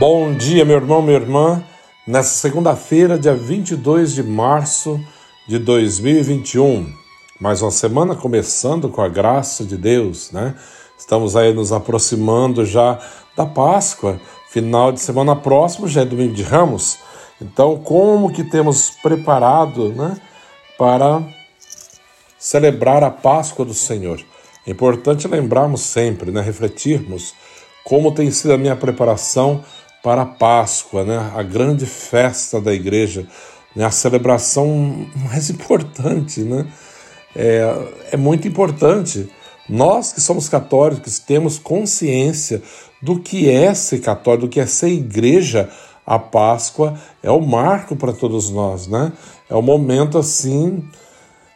Bom dia, meu irmão, minha irmã. Nessa segunda-feira, dia 22 de março de 2021, mais uma semana começando com a graça de Deus, né? Estamos aí nos aproximando já da Páscoa, final de semana próximo já é domingo de Ramos. Então, como que temos preparado, né, para celebrar a Páscoa do Senhor? É importante lembrarmos sempre, né, refletirmos como tem sido a minha preparação para a Páscoa, né, a grande festa da igreja, né, a celebração mais importante, né? É, é muito importante. Nós que somos católicos temos consciência do que é ser católico, do que é ser igreja. A Páscoa é o marco para todos nós, né? É o momento assim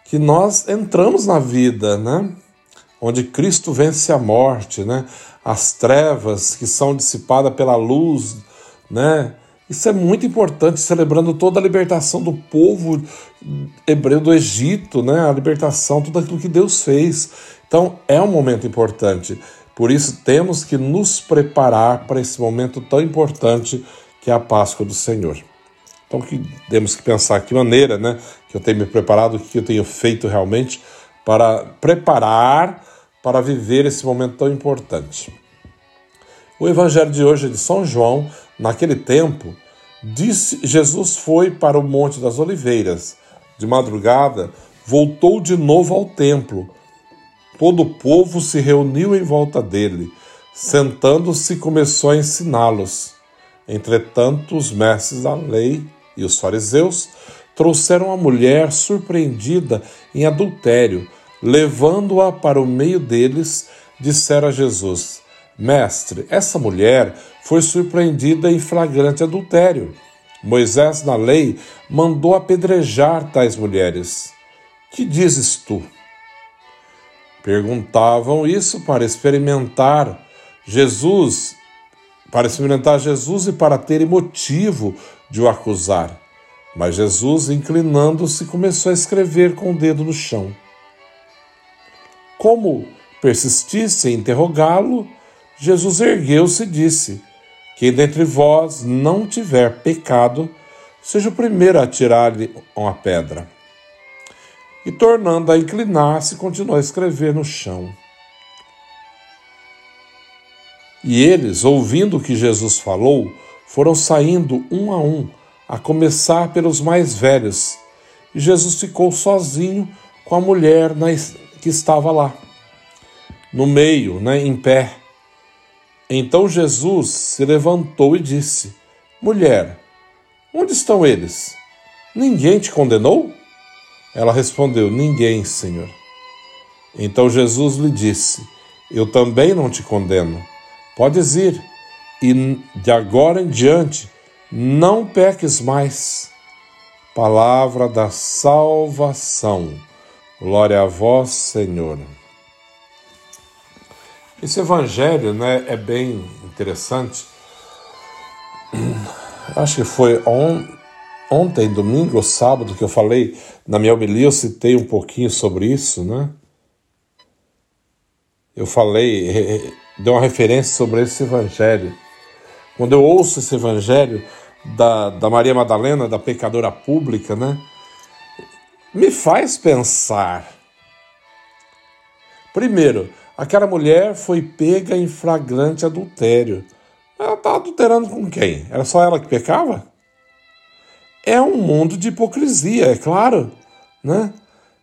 que nós entramos na vida, né? Onde Cristo vence a morte, né? As trevas que são dissipadas pela luz, né? Isso é muito importante, celebrando toda a libertação do povo hebreu do Egito, né? A libertação, tudo aquilo que Deus fez. Então é um momento importante. Por isso temos que nos preparar para esse momento tão importante que é a Páscoa do Senhor. Então que temos que pensar que maneira, né, que eu tenho me preparado, o que eu tenho feito realmente para preparar para viver esse momento tão importante. O evangelho de hoje é de São João, naquele tempo, disse Jesus foi para o Monte das Oliveiras. De madrugada, voltou de novo ao templo Todo o povo se reuniu em volta dele. Sentando-se, começou a ensiná-los. Entretanto, os mestres da lei e os fariseus trouxeram a mulher surpreendida em adultério. Levando-a para o meio deles, disseram a Jesus: Mestre, essa mulher foi surpreendida em flagrante adultério. Moisés, na lei, mandou apedrejar tais mulheres. Que dizes tu? Perguntavam isso para experimentar Jesus, para experimentar Jesus e para terem motivo de o acusar. Mas Jesus, inclinando-se, começou a escrever com o dedo no chão. Como persistisse em interrogá-lo, Jesus ergueu-se e disse: Quem dentre vós não tiver pecado, seja o primeiro a atirar-lhe uma pedra e, tornando a inclinar-se, continuou a escrever no chão. E eles, ouvindo o que Jesus falou, foram saindo um a um, a começar pelos mais velhos. E Jesus ficou sozinho com a mulher que estava lá, no meio, né, em pé. Então Jesus se levantou e disse: Mulher, onde estão eles? Ninguém te condenou? Ela respondeu: Ninguém, Senhor. Então Jesus lhe disse: Eu também não te condeno. Podes ir, e de agora em diante não peques mais. Palavra da salvação. Glória a vós, Senhor. Esse evangelho né, é bem interessante. Acho que foi on, ontem, domingo ou sábado, que eu falei na minha homilia, eu citei um pouquinho sobre isso, né? Eu falei, dei uma referência sobre esse evangelho. Quando eu ouço esse evangelho da, da Maria Madalena, da pecadora pública, né? Me faz pensar. Primeiro, aquela mulher foi pega em flagrante adultério. Ela estava adulterando com quem? Era só ela que pecava? é um mundo de hipocrisia, é claro, né?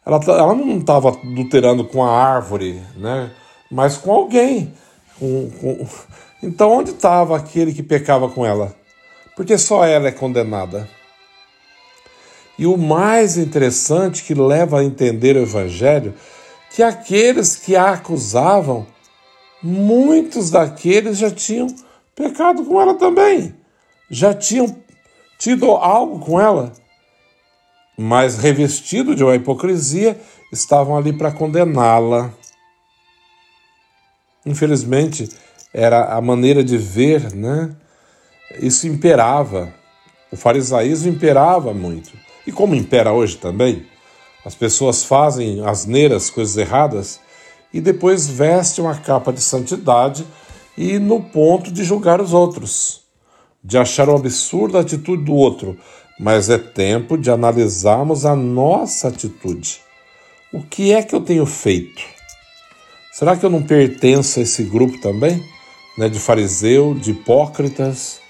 Ela, tá, ela não estava adulterando com a árvore, né? Mas com alguém. Com, com... Então, onde estava aquele que pecava com ela? Porque só ela é condenada. E o mais interessante que leva a entender o Evangelho, que aqueles que a acusavam, muitos daqueles já tinham pecado com ela também. Já tinham tido algo com ela, mas revestido de uma hipocrisia, estavam ali para condená-la. Infelizmente, era a maneira de ver, né? Isso imperava. O farisaísmo imperava muito. E como impera hoje também, as pessoas fazem asneiras, coisas erradas, e depois vestem uma capa de santidade e no ponto de julgar os outros de achar um absurdo a atitude do outro, mas é tempo de analisarmos a nossa atitude. O que é que eu tenho feito? Será que eu não pertenço a esse grupo também? Né, de fariseu, de hipócritas?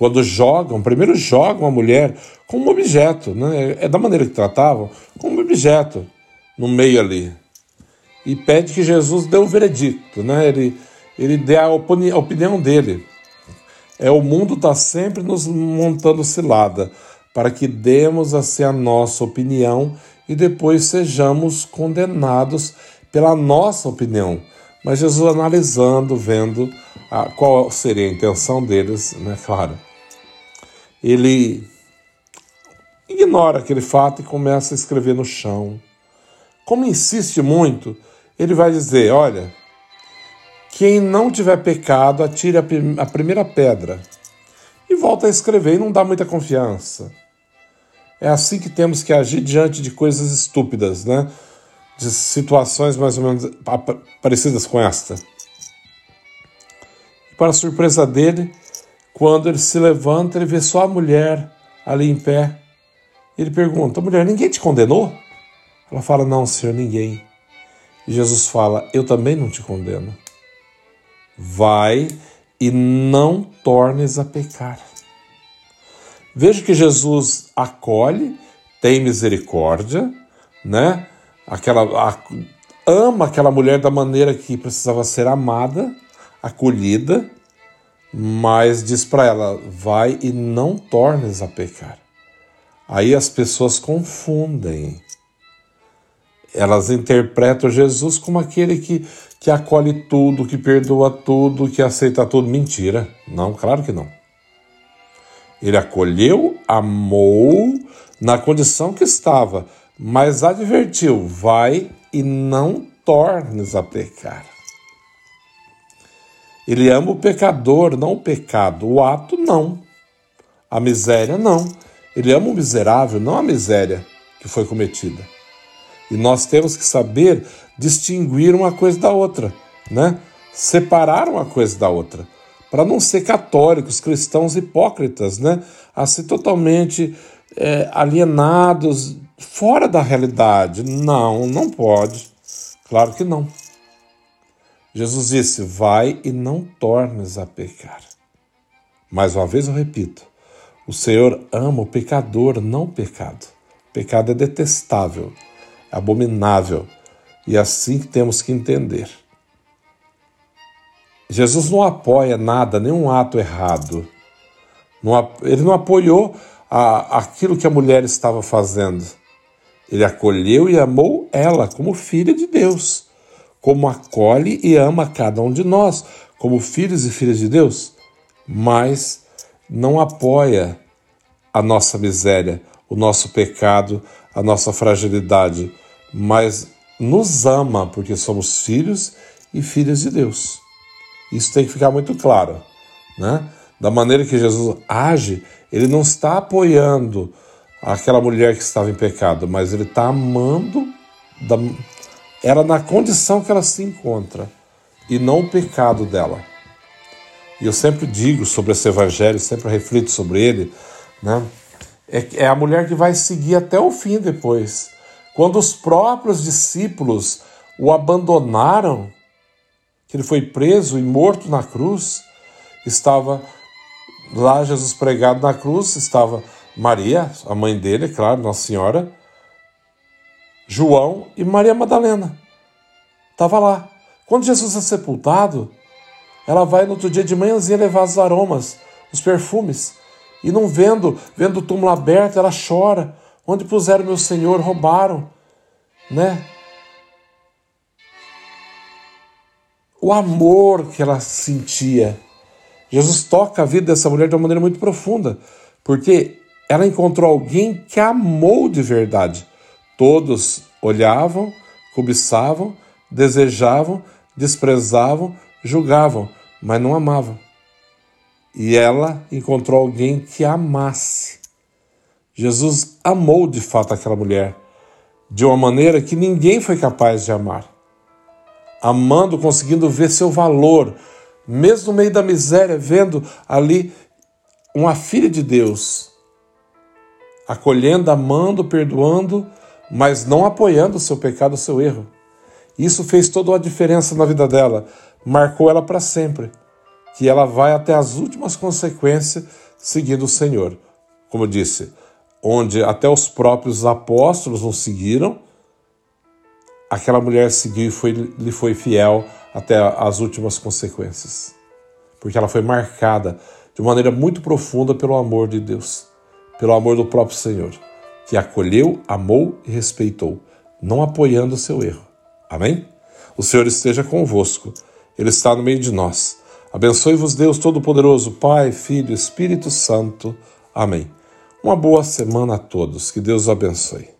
Quando jogam, primeiro jogam a mulher como um objeto, né? é da maneira que tratavam, como um objeto no meio ali. E pede que Jesus dê o veredicto, né? ele, ele dê a, opini a opinião dele. É O mundo está sempre nos montando cilada para que demos assim a nossa opinião e depois sejamos condenados pela nossa opinião. Mas Jesus analisando, vendo a, qual seria a intenção deles, né, claro, ele ignora aquele fato e começa a escrever no chão. Como insiste muito, ele vai dizer: olha, quem não tiver pecado, atire a, a primeira pedra. E volta a escrever e não dá muita confiança. É assim que temos que agir diante de coisas estúpidas, né? De situações mais ou menos parecidas com esta. E para surpresa dele, quando ele se levanta, ele vê só a mulher ali em pé. Ele pergunta: Mulher, ninguém te condenou? Ela fala: Não, senhor, ninguém. E Jesus fala: Eu também não te condeno. Vai e não tornes a pecar. Veja que Jesus acolhe, tem misericórdia, né? Aquela, a, ama aquela mulher da maneira que precisava ser amada, acolhida, mas diz para ela: vai e não tornes a pecar. Aí as pessoas confundem. Elas interpretam Jesus como aquele que, que acolhe tudo, que perdoa tudo, que aceita tudo. Mentira. Não, claro que não. Ele acolheu, amou na condição que estava, mas advertiu: vai e não tornes a pecar. Ele ama o pecador, não o pecado. O ato, não. A miséria, não. Ele ama o miserável, não a miséria que foi cometida. E nós temos que saber distinguir uma coisa da outra, né? Separar uma coisa da outra para não ser católicos, cristãos hipócritas, né? Assim totalmente é, alienados, fora da realidade. Não, não pode. Claro que não. Jesus disse: Vai e não tornes a pecar. Mais uma vez eu repito: o Senhor ama o pecador, não o pecado. O pecado é detestável, é abominável, e é assim que temos que entender. Jesus não apoia nada, nenhum ato errado. ele não apoiou aquilo que a mulher estava fazendo. Ele acolheu e amou ela como filha de Deus, como acolhe e ama cada um de nós, como filhos e filhas de Deus, mas não apoia a nossa miséria, o nosso pecado, a nossa fragilidade, mas nos ama porque somos filhos e filhas de Deus. Isso tem que ficar muito claro. Né? Da maneira que Jesus age, ele não está apoiando aquela mulher que estava em pecado, mas ele está amando da, ela na condição que ela se encontra e não o pecado dela. E eu sempre digo sobre esse evangelho, sempre reflito sobre ele, né? É, é a mulher que vai seguir até o fim depois. Quando os próprios discípulos o abandonaram, que ele foi preso e morto na cruz, estava lá Jesus pregado na cruz, estava Maria, a mãe dele, claro, Nossa Senhora, João e Maria Madalena. Estava lá. Quando Jesus é sepultado, ela vai no outro dia de manhãzinha levar os aromas, os perfumes. E não vendo, vendo o túmulo aberto, ela chora. Onde puseram meu Senhor? Roubaram, né? o amor que ela sentia. Jesus toca a vida dessa mulher de uma maneira muito profunda, porque ela encontrou alguém que amou de verdade. Todos olhavam, cobiçavam, desejavam, desprezavam, julgavam, mas não amavam. E ela encontrou alguém que amasse. Jesus amou de fato aquela mulher de uma maneira que ninguém foi capaz de amar amando, conseguindo ver seu valor, mesmo no meio da miséria, vendo ali uma filha de Deus, acolhendo, amando, perdoando, mas não apoiando o seu pecado, o seu erro. Isso fez toda a diferença na vida dela, marcou ela para sempre, que ela vai até as últimas consequências seguindo o Senhor. Como eu disse, onde até os próprios apóstolos não seguiram, aquela mulher seguiu e foi, lhe foi fiel até as últimas consequências. Porque ela foi marcada de maneira muito profunda pelo amor de Deus, pelo amor do próprio Senhor, que acolheu, amou e respeitou, não apoiando o seu erro. Amém? O Senhor esteja convosco, Ele está no meio de nós. Abençoe-vos, Deus Todo-Poderoso, Pai, Filho Espírito Santo. Amém. Uma boa semana a todos. Que Deus os abençoe.